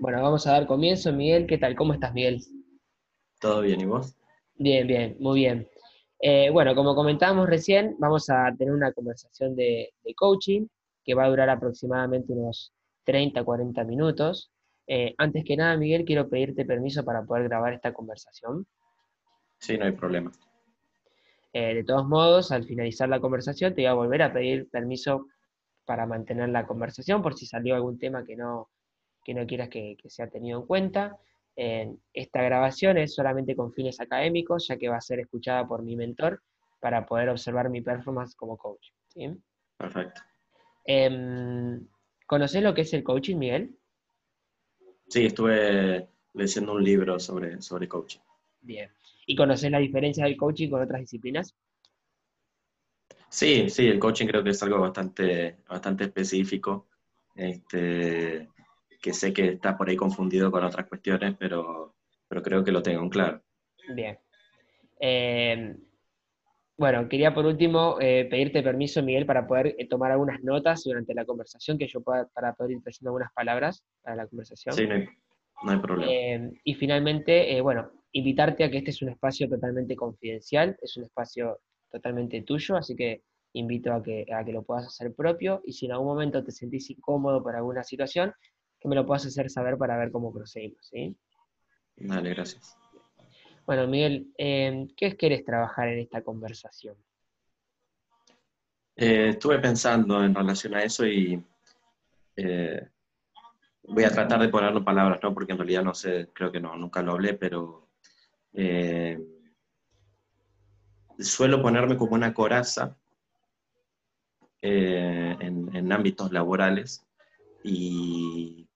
Bueno, vamos a dar comienzo, Miguel. ¿Qué tal? ¿Cómo estás, Miguel? ¿Todo bien? ¿Y vos? Bien, bien, muy bien. Eh, bueno, como comentábamos recién, vamos a tener una conversación de, coaching que va a durar aproximadamente unos 30, 40 minutos. Eh, antes que nada, Miguel, quiero pedirte permiso para poder grabar esta conversación. Sí, no hay problema. Eh, de todos modos, al finalizar la conversación, te voy a volver a pedir permiso para mantener la conversación por si salió algún tema que no, que no quieras que, sea tenido en cuenta. esta grabación es solamente con fines académicos, ya que va a ser escuchada por mi mentor para poder observar mi performance como coach. Perfecto. Eh, ¿Conoces lo que es el coaching, Miguel? Sí, estuve leyendo un libro sobre, sobre coaching. Bien. ¿Y conoces la diferencia del coaching con otras disciplinas? Sí, sí, el coaching creo que es algo bastante, bastante específico, este, que sé que está por ahí confundido con otras cuestiones, pero, pero creo que lo tengo claro. Bien. Eh, bueno, quería por último eh, pedirte permiso, Miguel, para poder eh, tomar algunas notas durante la conversación, que yo pueda, para poder ir presentando algunas palabras para la conversación. Sí, no hay, problema. y finalmente, bueno, invitarte a que este es un espacio totalmente confidencial, es un espacio totalmente tuyo, así que invito a que, a que lo puedas hacer propio y si en algún momento te sentís incómodo por alguna situación, que me lo puedas hacer saber para ver cómo procedimos. ¿sí? Dale, gracias. Bueno, Miguel, eh, ¿qué querés trabajar en esta conversación? Eh, estuve pensando en relación a eso y eh, voy a tratar de ponerlo en palabras, ¿no? Porque en realidad no sé, creo que no, nunca lo hablé, pero eh, suelo ponerme como una coraza eh, en, ámbitos laborales y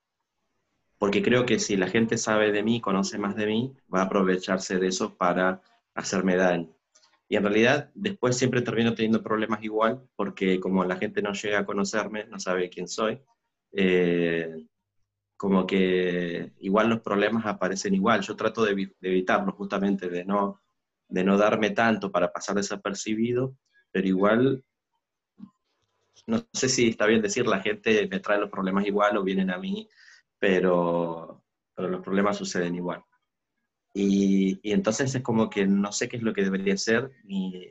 porque creo que si la gente sabe de mí, conoce más de mí, va a aprovecharse de eso para hacerme daño. Y en realidad después siempre termino teniendo problemas igual, porque como la gente no llega a conocerme, no sabe quién soy, eh, como que igual los problemas aparecen igual. Yo trato de, evitarlos justamente, de no, de no darme tanto para pasar desapercibido, pero igual, no sé si está bien decir, la gente me trae los problemas igual o vienen a mí, pero, pero los problemas suceden igual. Y, y, entonces es como que no sé qué es lo que debería ser, ni,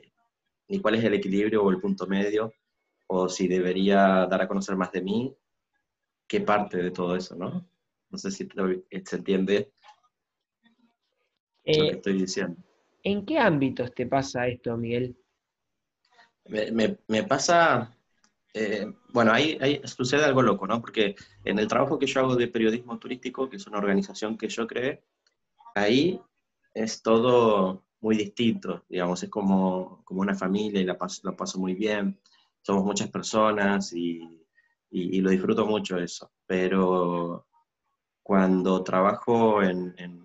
ni cuál es el equilibrio o el punto medio, o si debería dar a conocer más de mí, qué parte de todo eso, ¿no? No sé si se entiende lo que eh, estoy diciendo. ¿En qué ámbitos te pasa esto, Miguel? Me, pasa, eh, bueno, ahí, sucede algo loco, ¿no? Porque en el trabajo que yo hago de periodismo turístico, que es una organización que yo creé, ahí es todo muy distinto, digamos, es como, como una familia y la paso, la paso muy bien, somos muchas personas y y, lo disfruto mucho eso. Pero cuando trabajo en, en,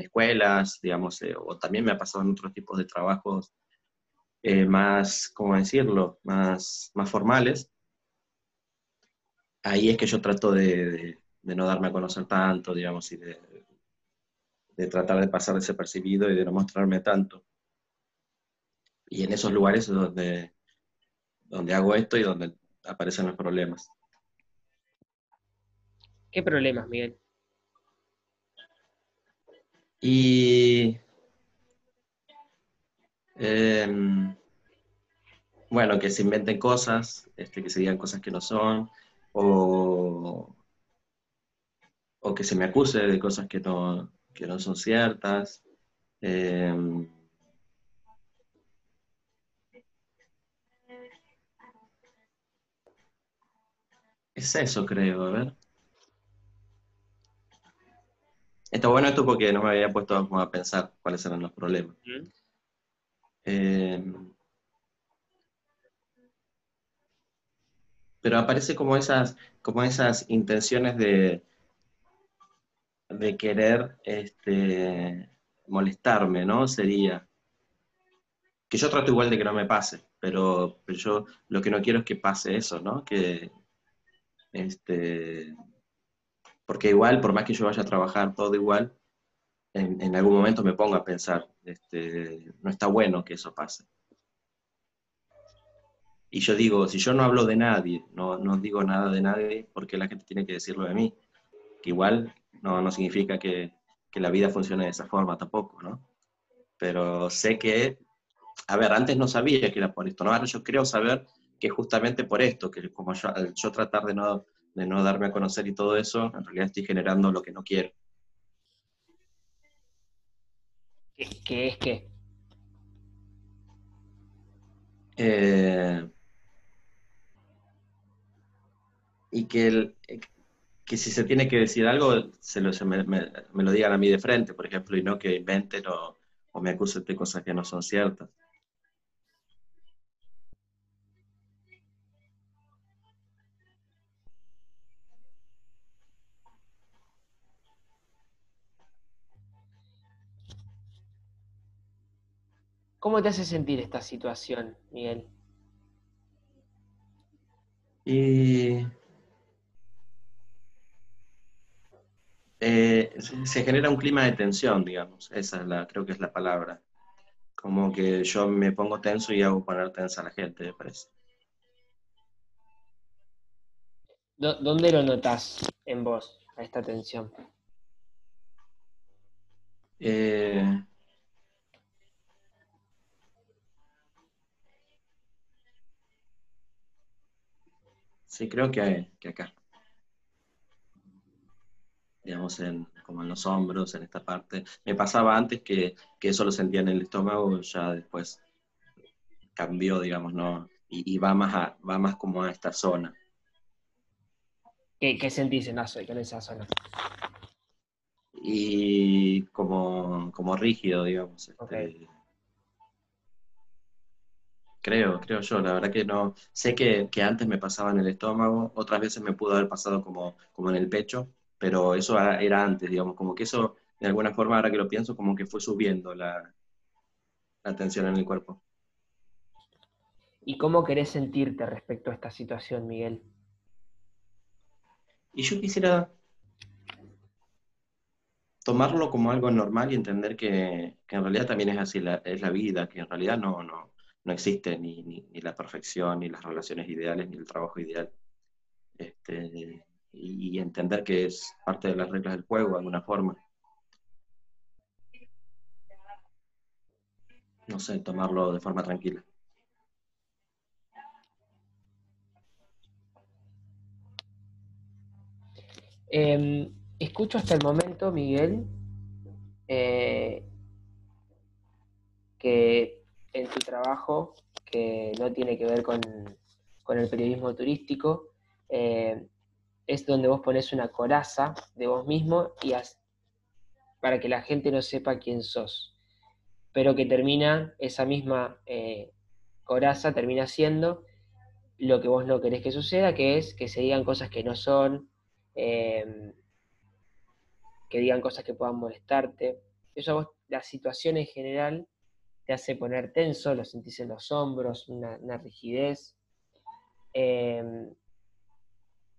escuelas, digamos, eh, o también me ha pasado en otros tipos de trabajos eh, más, ¿cómo decirlo?, más, más formales, ahí es que yo trato de, de, no darme a conocer tanto, digamos, y de, de tratar de pasar desapercibido y de no mostrarme tanto. Y en esos lugares es donde, donde hago esto y donde aparecen los problemas. ¿Qué problemas, Miguel? Y em, bueno, que se inventen cosas, este, que se digan cosas que no son, o, que se me acuse de cosas que no, que no son ciertas. Em, Es eso, creo, a ver. Está bueno esto porque no me había puesto a pensar cuáles eran los problemas. Eh, pero aparece como esas, como esas intenciones de, de querer este, molestarme, ¿no? Sería que yo trato igual de que no me pase, pero, pero yo lo que no quiero es que pase eso, ¿no? Que, este, porque igual, por más que yo vaya a trabajar todo igual, en, algún momento me pongo a pensar, este, no está bueno que eso pase. Y yo digo, si yo no hablo de nadie, no, digo nada de nadie, porque la gente tiene que decirlo de mí? Que igual no, significa que, la vida funcione de esa forma tampoco, ¿no? Pero sé que, a ver, antes no sabía que era por esto, ¿no? Ahora yo creo saber que justamente por esto, que como yo, yo tratar de no, de no darme a conocer y todo eso, en realidad estoy generando lo que no quiero. ¿Qué, es qué? Eh, y que el, que si se tiene que decir algo, se, lo, me, lo digan a mí de frente, por ejemplo, y no que inventen o, o me acusen de cosas que no son ciertas. ¿Cómo te hace sentir esta situación, Miguel? Y Eh, se genera un clima de tensión, digamos, esa es la, creo que es la palabra. Como que yo me pongo tenso y hago poner tensa a la gente, me parece. ¿Dónde lo notas en vos, a esta tensión? Eh, sí, creo que, que acá digamos, en, como en los hombros, en esta parte. Me pasaba antes que, que eso lo sentía en el estómago, ya después cambió, digamos, ¿no? Y, va, más a, va más como a esta zona. ¿Qué, qué sentís en, en esa zona? Y como, como rígido, digamos. Este, creo, creo yo, la verdad que no. Sé que, que, antes me pasaba en el estómago, otras veces me pudo haber pasado como, como en el pecho, pero eso era antes, digamos, como que eso, de alguna forma, ahora que lo pienso, como que fue subiendo la, la tensión en el cuerpo. ¿Y cómo querés sentirte respecto a esta situación, Miguel? Y yo quisiera tomarlo como algo normal y entender que, que en realidad también es así, la, es la vida, que en realidad no, no, no existe ni, ni, la perfección, ni las relaciones ideales, ni el trabajo ideal. Este, y entender que es parte de las reglas del juego de alguna forma. No sé, tomarlo de forma tranquila. Em, escucho hasta el momento, Miguel, eh, que en tu trabajo, que no tiene que ver con, el periodismo turístico, eh, es donde vos pones una coraza de vos mismo y para que la gente no sepa quién sos. Pero que termina, esa misma eh, coraza termina siendo lo que vos no querés que suceda, que es que se digan cosas que no son, em, que digan cosas que puedan molestarte. Eso a la situación en general te hace poner tenso, lo sentís en los hombros, una, rigidez. Em,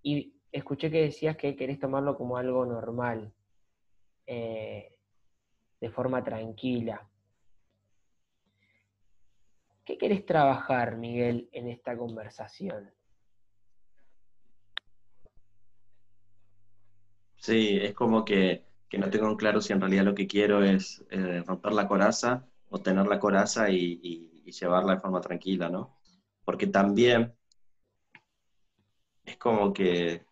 y escuché que decías que querés tomarlo como algo normal, eh, de forma tranquila. ¿Qué querés trabajar, Miguel, en esta conversación? Sí, es como que, no tengo claro si en realidad lo que quiero es eh, romper la coraza o tener la coraza y, llevarla de forma tranquila, ¿no? Porque también es como que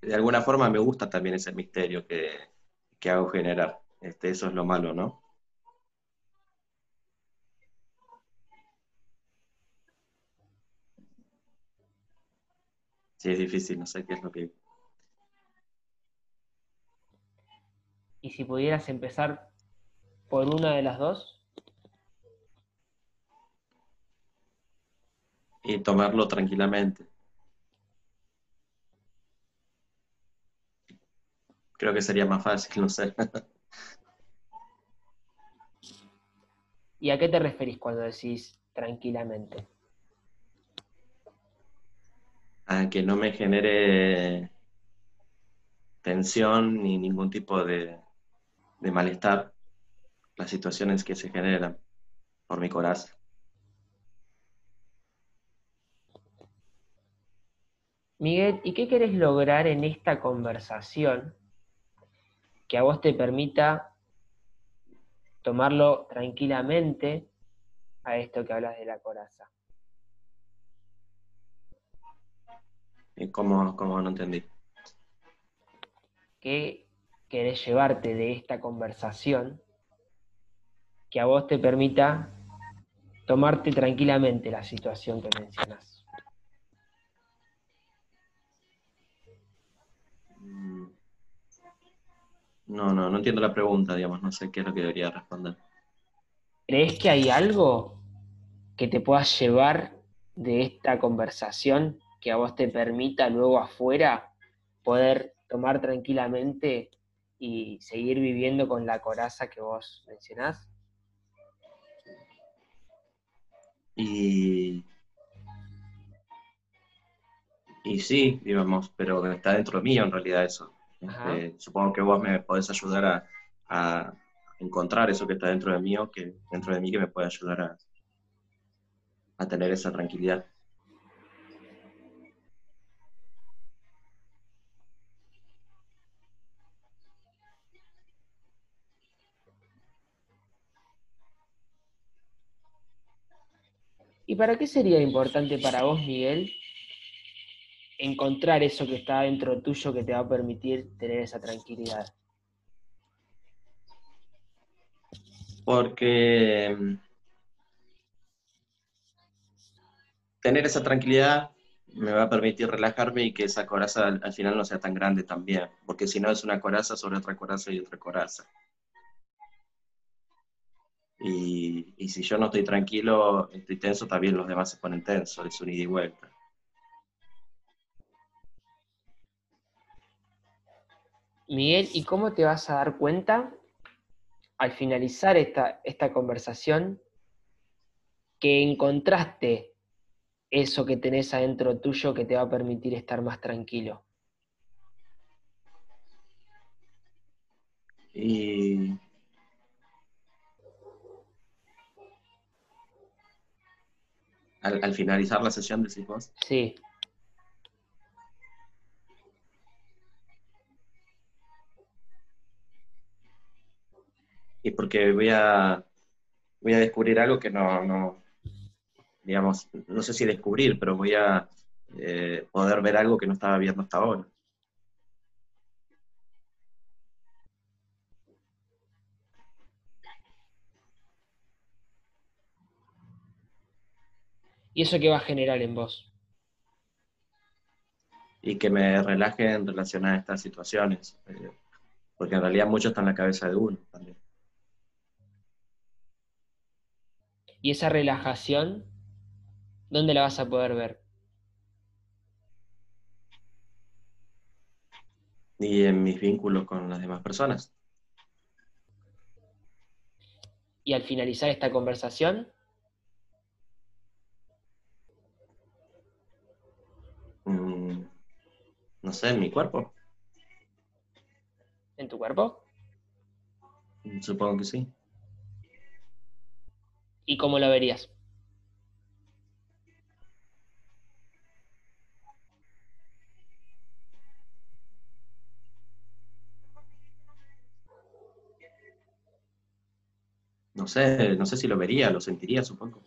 de alguna forma me gusta también ese misterio que, hago generar. Este, eso es lo malo, ¿no? Sí, es difícil, no sé qué es lo que... ¿Y si pudieras empezar por una de las dos? Y tomarlo tranquilamente. creo que sería más fácil, no sé. ¿Y a qué te referís cuando decís tranquilamente? A que no me genere tensión ni ningún tipo de, de malestar las situaciones que se generan por mi corazón. Miguel, ¿y qué querés lograr en esta conversación que a vos te permita tomarlo tranquilamente a esto que hablas de la coraza? ¿Cómo, cómo no entendí? ¿Qué querés llevarte de esta conversación que a vos te permita tomarte tranquilamente la situación que mencionas? Mm. No, no, no entiendo la pregunta, digamos, no sé qué es lo que debería responder. ¿Crees que hay algo que te puedas llevar de esta conversación que a vos te permita luego afuera poder tomar tranquilamente y seguir viviendo con la coraza que vos mencionás? Y, y sí, digamos, pero está dentro mío en realidad eso. Este, supongo que vos me podés ayudar a, a, encontrar eso que está dentro de mí, que dentro de mí que me puede ayudar a, a tener esa tranquilidad. ¿Y para qué sería importante para vos, Miguel, encontrar eso que está dentro tuyo que te va a permitir tener esa tranquilidad? Porque mm, tener esa tranquilidad me va a permitir relajarme y que esa coraza al, final no sea tan grande también, porque si no es una coraza sobre otra coraza y otra coraza. Y, y, si yo no estoy tranquilo, estoy tenso, también los demás se ponen tensos, es un ida y vuelta. Miguel, ¿y cómo te vas a dar cuenta al finalizar esta, esta conversación que encontraste eso que tenés adentro tuyo que te va a permitir estar más tranquilo? Y al, finalizar la sesión, decís vos. Sí. Y porque voy a, voy a descubrir algo que no, no, digamos, no sé si descubrir, pero voy a eh, poder ver algo que no estaba viendo hasta ahora. ¿Y eso qué va a generar en vos? Y que me relaje en relación a estas situaciones, eh, porque en realidad mucho está en la cabeza de uno también. ¿Y esa relajación, dónde la vas a poder ver? Y en mis vínculos con las demás personas. Y al finalizar esta conversación, No sé, en mi cuerpo. ¿En tu cuerpo? Supongo que sí. ¿Y cómo lo verías? No sé, no sé si lo vería, lo sentiría, supongo.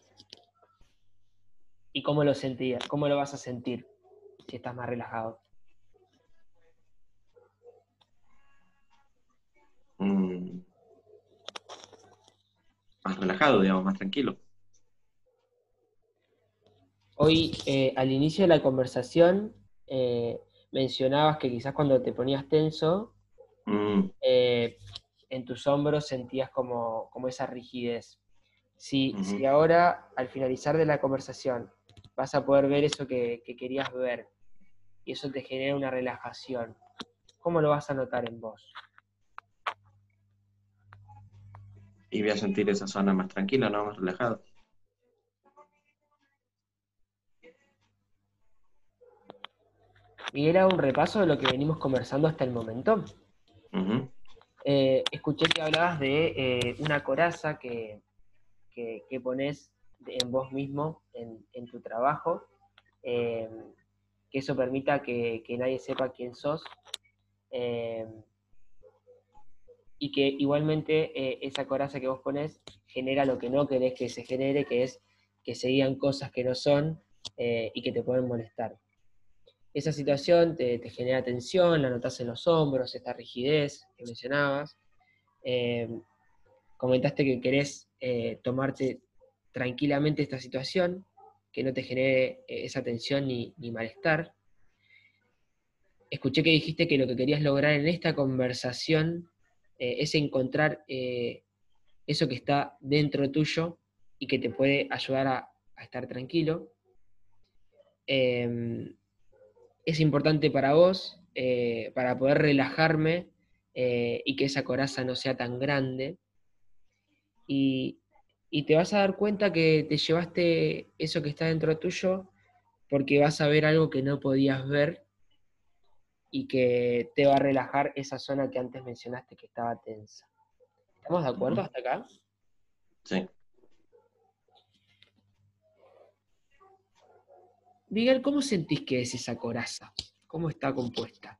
¿Y cómo lo sentirías? ¿Cómo lo vas a sentir si estás más relajado? Mm, más relajado, digamos, más tranquilo. Hoy, eh, al inicio de la conversación, eh, mencionabas que quizás cuando te ponías tenso, mm. eh, en tus hombros sentías como, esa rigidez. Si, si, ahora, al finalizar de la conversación, vas a poder ver eso que, que querías ver y eso te genera una relajación, ¿cómo lo vas a notar en vos? Y voy a sentir esa zona más tranquila, ¿no? Más relajado. Y era un repaso de lo que venimos conversando hasta el momento. Eh, escuché que hablabas de eh, una coraza que, que, pones en vos mismo, en, tu trabajo, eh, que eso permita que, nadie sepa quién sos. Y que igualmente eh, esa coraza que vos pones genera lo que no querés que se genere, que es que se digan cosas que no son eh, y que te pueden molestar. Esa situación te, genera tensión, la notas en los hombros, esta rigidez que mencionabas. Eh, comentaste que querés tomarte tranquilamente esta situación, que no te genere esa tensión ni, ni malestar. Escuché que dijiste que lo que querías lograr en esta conversación eh, es encontrar eh, eso que está dentro tuyo y que te puede ayudar a, estar tranquilo. Em, es importante para vos, eh, para poder relajarme y que esa coraza no sea tan grande. Y, y te vas a dar cuenta que te llevaste eso que está dentro tuyo porque vas a ver algo que no podías ver y que te va a relajar esa zona que antes mencionaste que estaba tensa. ¿Estamos de acuerdo hasta acá? Sí. Miguel, ¿cómo sentís que es esa coraza? ¿Cómo está compuesta?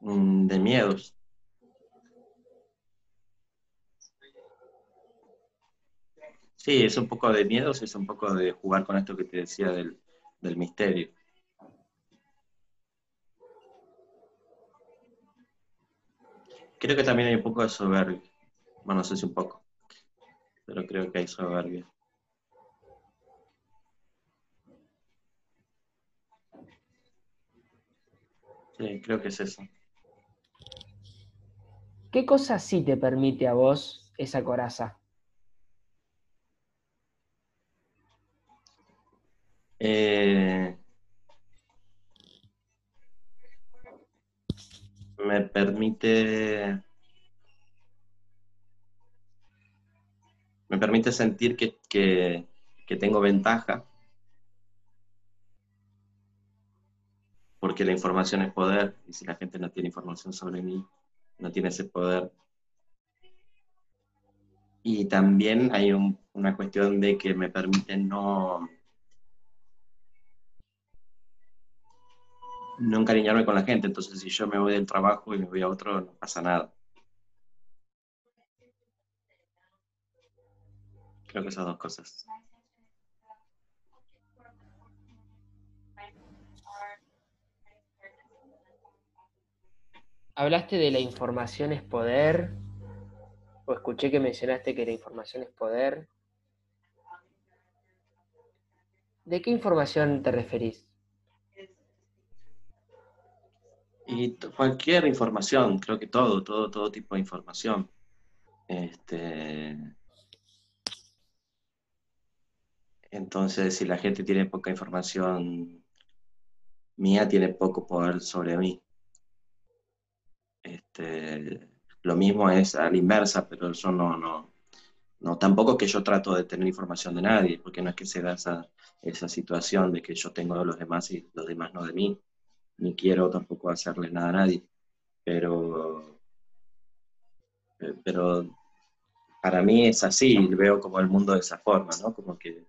Mm, de miedos. Sí, es un poco de miedo, es un poco de jugar con esto que te decía del, misterio. Creo que también hay un poco de soberbia. Bueno, no sé si un poco, pero creo que hay soberbia. Sí, creo que es eso. ¿Qué cosa sí te permite a vos esa coraza? Eh, me permite me permite sentir que, que, tengo ventaja porque la información es poder y si la gente no tiene información sobre mí no tiene ese poder. Y también hay una cuestión de que me permite no no encariñarme con la gente. Entonces, si yo me voy del trabajo y me voy a otro, no pasa nada. Creo que esas dos cosas. Hablaste de la información es poder, o escuché que mencionaste que la información es poder. ¿De qué información te referís? Y cualquier información, creo que todo, todo, todo tipo de información. Este, entonces, si la gente tiene poca información mía, tiene poco poder sobre mí. Este, lo mismo es a la inversa, pero eso no, no, no, tampoco que yo trato de tener información de nadie, porque no es que se da esa, esa situación de que yo tengo de los demás y los demás no de mí ni quiero tampoco hacerle nada a nadie, pero, eh, pero para mí es así, veo como el mundo de esa forma, ¿no? Como que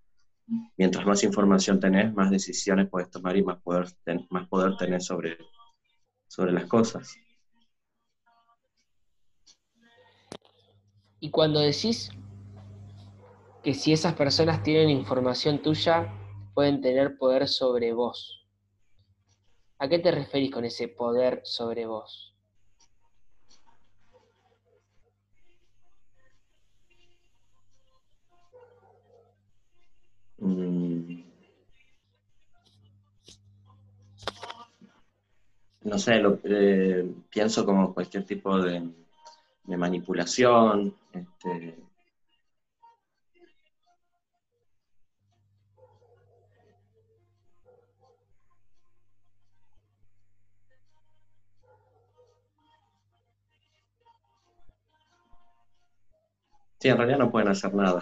mientras más información tenés, más decisiones puedes tomar y más poder, más poder tener sobre, sobre las cosas. Y cuando decís que si esas personas tienen información tuya, pueden tener poder sobre vos, ¿A qué te referís con ese poder sobre vos? Mm. No sé, lo, eh, pienso como cualquier tipo de, de manipulación, este, Sí, en realidad no pueden hacer nada.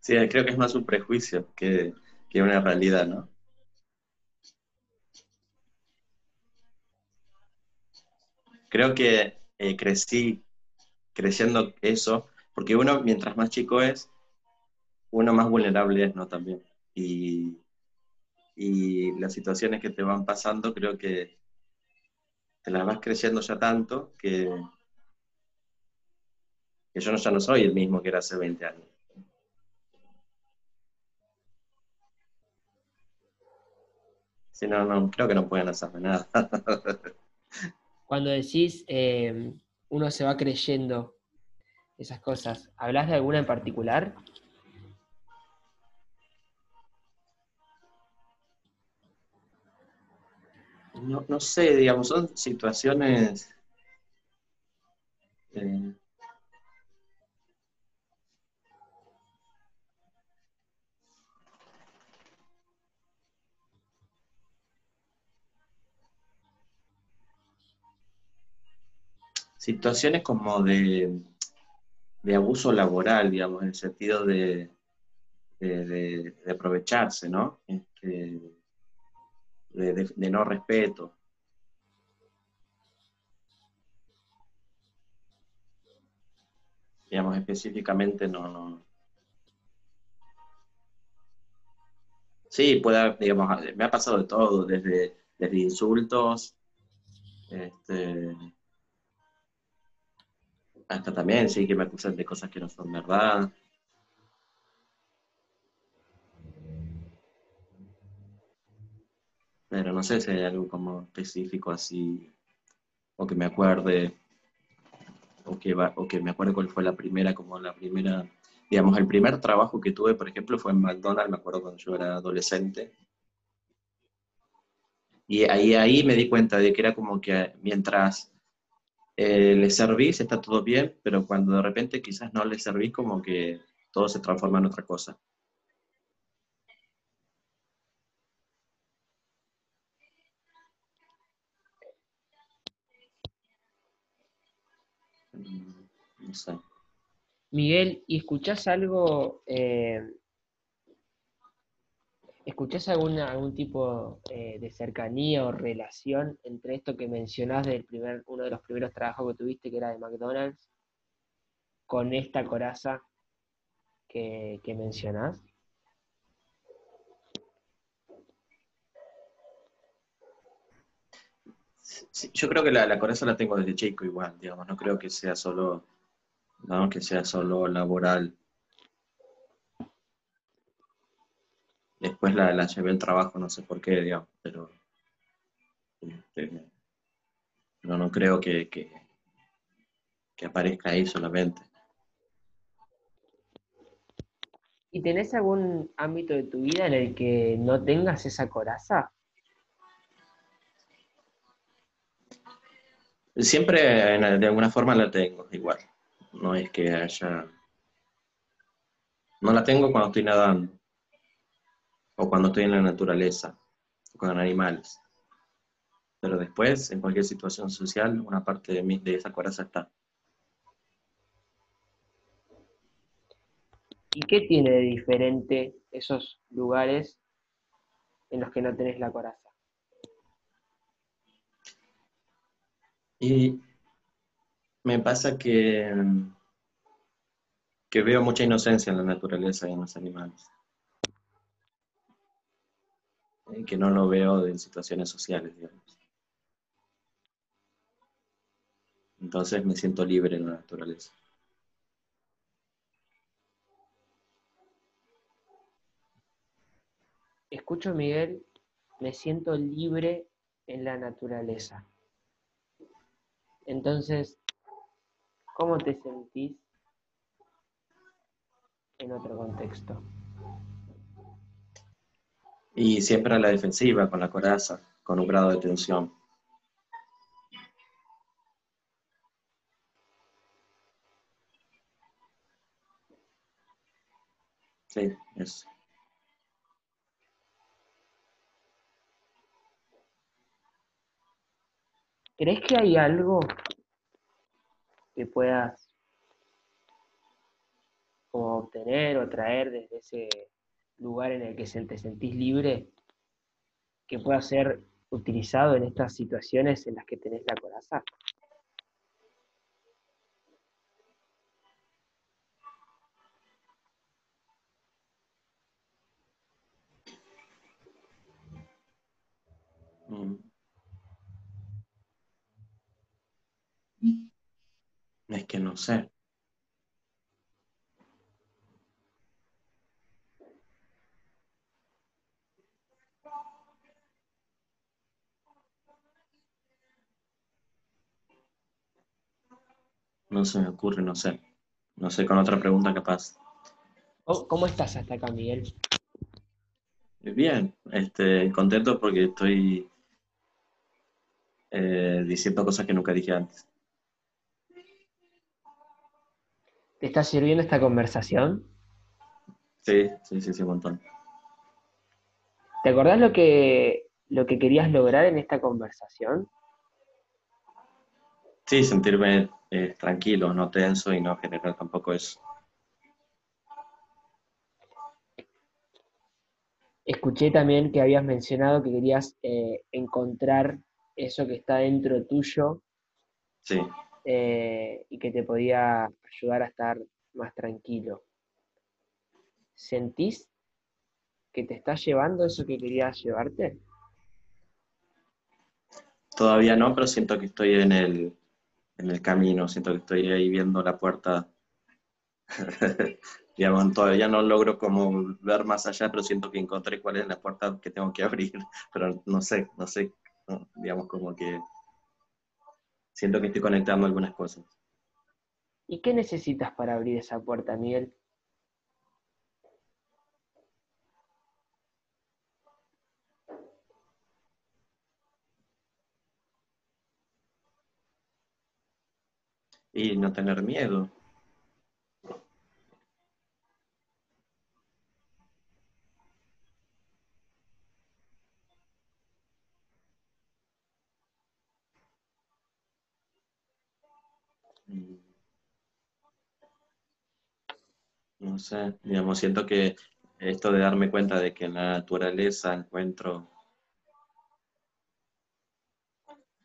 Sí, creo que es más un prejuicio, que que una realidad, ¿no? Creo que eh, crecí creciendo eso, porque uno, mientras más chico es, uno más vulnerable es, ¿no? También. Y, y las situaciones que te van pasando, creo que te las vas creciendo ya tanto que, que yo no, ya no soy el mismo que era hace 20 años. Si no, no, creo que no pueden hacerme nada. Cuando decís eh, uno se va creyendo esas cosas, ¿hablas de alguna en particular? No, no sé, digamos, son situaciones... eh, situaciones como de, de abuso laboral, digamos, en el sentido de, de, de- aprovecharse, ¿no? Este, de, de- no respeto. Digamos, específicamente no, no. Sí, puede, digamos, me ha pasado de todo, desde, desde insultos, este, hasta también, sí, que me acusan de cosas que no son verdad. Pero no sé si hay algo como específico así, o que me acuerde, o que, va, o que me acuerde cuál fue la primera, como la primera, digamos, el primer trabajo que tuve, por ejemplo, fue en McDonald's, me acuerdo cuando yo era adolescente. Y ahí, ahí me di cuenta de que era como que mientras eh, le servís está todo bien, pero cuando de repente quizás no le servís, como que todo se transforma en otra cosa. Mm, No sé. Miguel, ¿y escuchás algo, eh, escuchás alguna, algún tipo eh, de cercanía o relación entre esto que mencionás del primer, uno de los primeros trabajos que tuviste, que era de McDonald's, con esta coraza que, que mencionás? Sí, yo creo que la, la coraza la tengo desde chico igual, digamos, no creo que sea solo, no, que sea solo laboral. Después la, la llevé al trabajo, no sé por qué, digamos, pero este, no, no creo que, que, que aparezca ahí solamente. ¿Y tenés algún ámbito de tu vida en el que no tengas esa coraza? Siempre de alguna forma la tengo, igual. No es que haya... No la tengo cuando estoy nadando, o cuando estoy en la naturaleza, o con animales. Pero después, en cualquier situación social, una parte de, mí, de esa coraza está. ¿Y qué tiene de diferente esos lugares en los que no tenés la coraza? Y me pasa que, que veo mucha inocencia en la naturaleza y en los animales. Que no lo veo en situaciones sociales, digamos. Entonces me siento libre en la naturaleza. Escucho, Miguel, me siento libre en la naturaleza. Entonces, ¿cómo te sentís en otro contexto? Y siempre a la defensiva, con la coraza, con un grado de tensión. Sí, eso. ¿Crees que hay algo que puedas obtener o traer desde ese, lugar en el que te sentís libre que pueda ser utilizado en estas situaciones en las que tenés la coraza? Mm. Que no sé. No se me ocurre, no sé. No sé, con otra pregunta capaz. ¿Cómo estás hasta acá, Miguel? Bien, este, contento porque estoy eh, diciendo cosas que nunca dije antes. ¿Te está sirviendo esta conversación? Sí, sí, sí, sí, un montón. ¿Te acordás lo que, lo que querías lograr en esta conversación? Sí, sentirme eh, tranquilo, no tenso y no generar tampoco eso. Escuché también que habías mencionado que querías eh, encontrar eso que está dentro tuyo sí. Eh, y que te podía ayudar a estar más tranquilo. ¿Sentís que te está llevando eso que querías llevarte? Todavía no, pero siento que estoy en el, en el camino, siento que estoy ahí viendo la puerta. digamos, todavía no logro como ver más allá, pero siento que encontré cuál es la puerta que tengo que abrir, pero no sé, no sé, digamos como que siento que estoy conectando algunas cosas. ¿Y qué necesitas para abrir esa puerta, Miguel? Y no tener miedo. No sé, digamos, siento que esto de darme cuenta de que en la naturaleza encuentro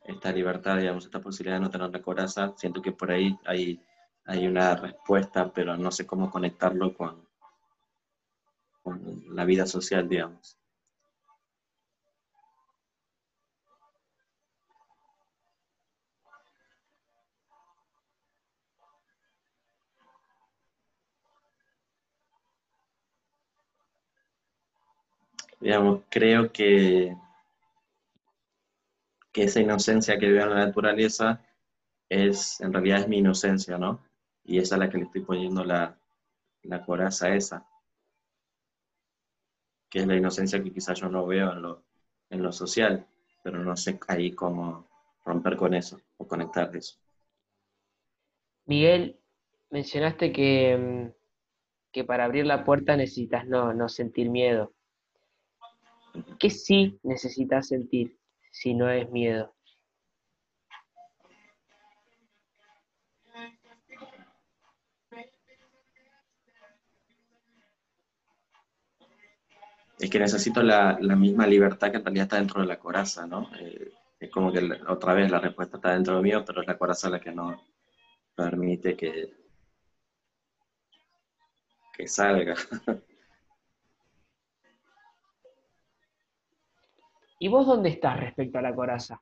esta libertad, digamos, esta posibilidad de no tener la coraza, siento que por ahí hay, hay una respuesta, pero no sé cómo conectarlo con, con la vida social, digamos. Digamos, creo que esa inocencia que veo en la naturaleza es, en realidad es mi inocencia, ¿no? Y esa es la que le estoy poniendo la, la coraza esa, que es la inocencia que quizás yo no veo en lo, en lo social, pero no sé ahí cómo romper con eso o conectar de eso. Miguel, mencionaste que, mm, que para abrir la puerta necesitas no, no sentir miedo. ¿Qué sí necesitas sentir? si no es miedo? Es que necesito la, misma libertad que en realidad está dentro de la coraza, ¿no? Eh, es como que otra vez la respuesta está dentro de mí, pero es la coraza la que no permite que, que salga. ¿Y vos dónde estás respecto a la coraza?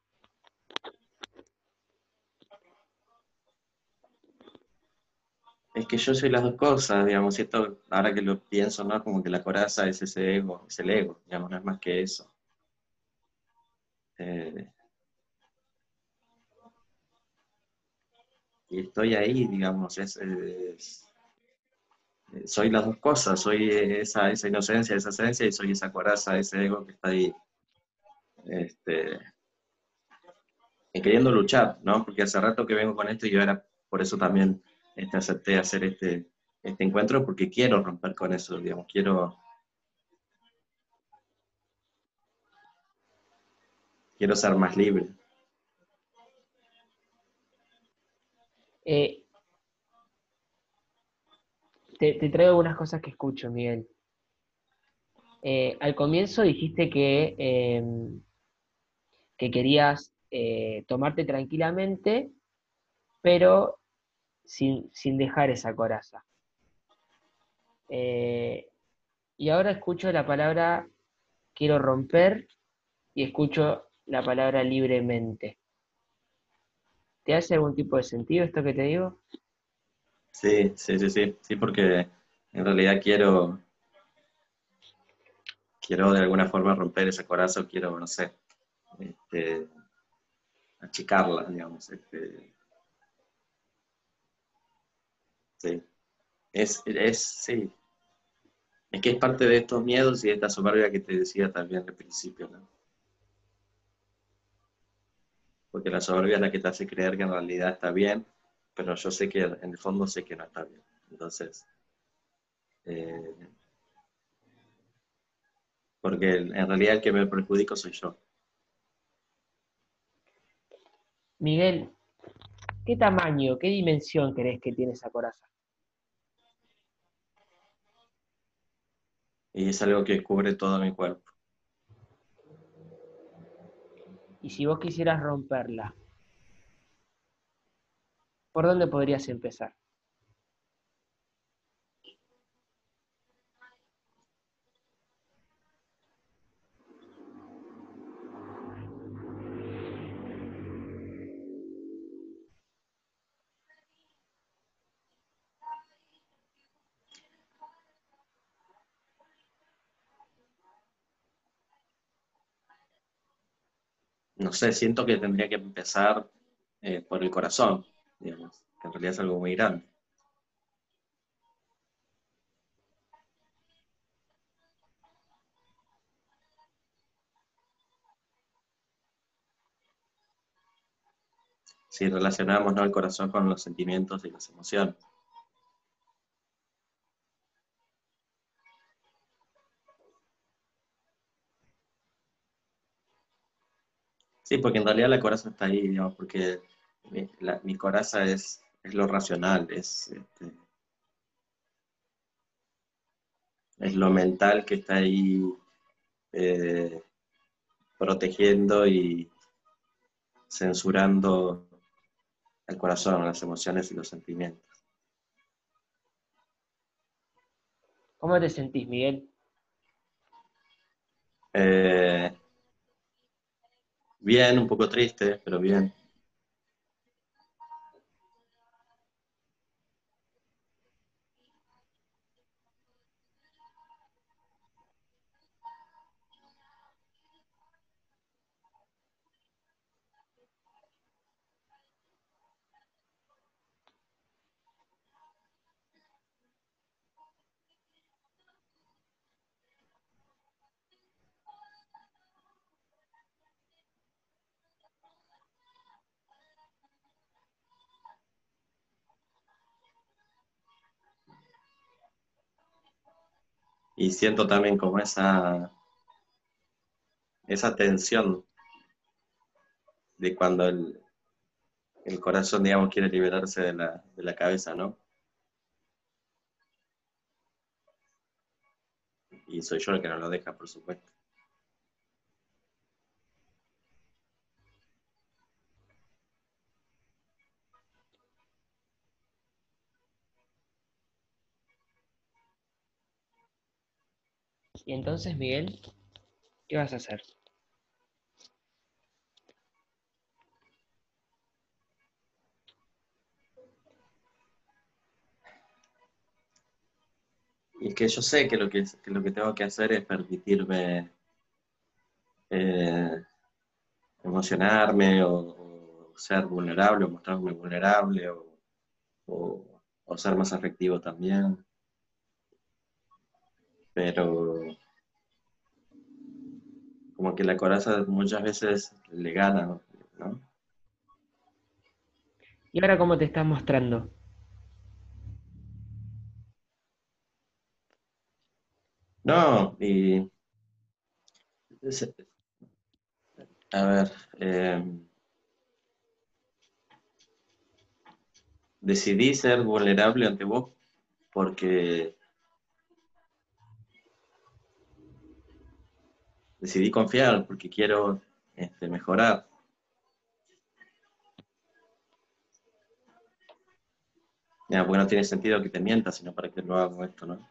Es que yo soy las dos cosas, digamos, y esto, ahora que lo pienso, ¿no? Como que la coraza es ese ego, es el ego, digamos, no es más que eso. Eh, y estoy ahí, digamos, soy las dos cosas, soy esa, esa inocencia, esa esencia, y soy esa coraza, ese ego que está ahí este, queriendo luchar, ¿no? Porque hace rato que vengo con esto y yo era, por eso también este, acepté hacer este, este encuentro, porque quiero romper con eso, digamos, quiero... Quiero ser más libre. Eh, te, te traigo algunas cosas que escucho, Miguel. Eh, al comienzo dijiste que, que querías eh, tomarte tranquilamente, pero sin, dejar esa coraza. Eh, y ahora escucho la palabra quiero romper y escucho la palabra libremente. ¿Te hace algún tipo de sentido esto que te digo? Sí, sí, sí, sí, sí, porque en realidad quiero, quiero de alguna forma romper ese corazón, quiero, no sé, este, achicarla, digamos. Este, sí, es, es, sí, es que es parte de estos miedos y de esta soberbia que te decía también al principio, ¿no? Porque la soberbia es la que te hace creer que en realidad está bien, pero yo sé que en el fondo sé que no está bien. Entonces, eh, porque en realidad el que me perjudico soy yo. Miguel, ¿qué tamaño, qué dimensión crees que tiene esa coraza? Y es algo que cubre todo mi cuerpo. Y si vos quisieras romperla, ¿por dónde podrías empezar? No sé, siento que tendría que empezar eh, por el corazón, digamos, que en realidad es algo muy grande. Si relacionamos ¿no? el corazón con los sentimientos y las emociones. Sí, porque en realidad la coraza está ahí, digamos, porque mi, coraza es, es, lo racional, es, este, es lo mental que está ahí eh, protegiendo y censurando el corazón, las emociones y los sentimientos. ¿Cómo te sentís, Miguel? Eh, Bien, un poco triste, pero bien. Y siento también como esa, esa tensión de cuando el, el corazón, digamos, quiere liberarse de la, de la cabeza, ¿no? Y soy yo el que no lo deja, por supuesto. Entonces, Miguel, ¿qué vas a hacer? Y es que yo sé que lo que, lo que tengo que hacer es permitirme eh, emocionarme o, ser vulnerable o mostrarme vulnerable o ser más afectivo también pero como que la coraza muchas veces le gana, ¿no? ¿Y ahora cómo te estás mostrando? No, y... A ver, em, decidí ser vulnerable ante vos porque decidí confiar porque quiero este, mejorar. Ya, porque no tiene sentido que te mientas, sino para que lo hago esto, ¿no?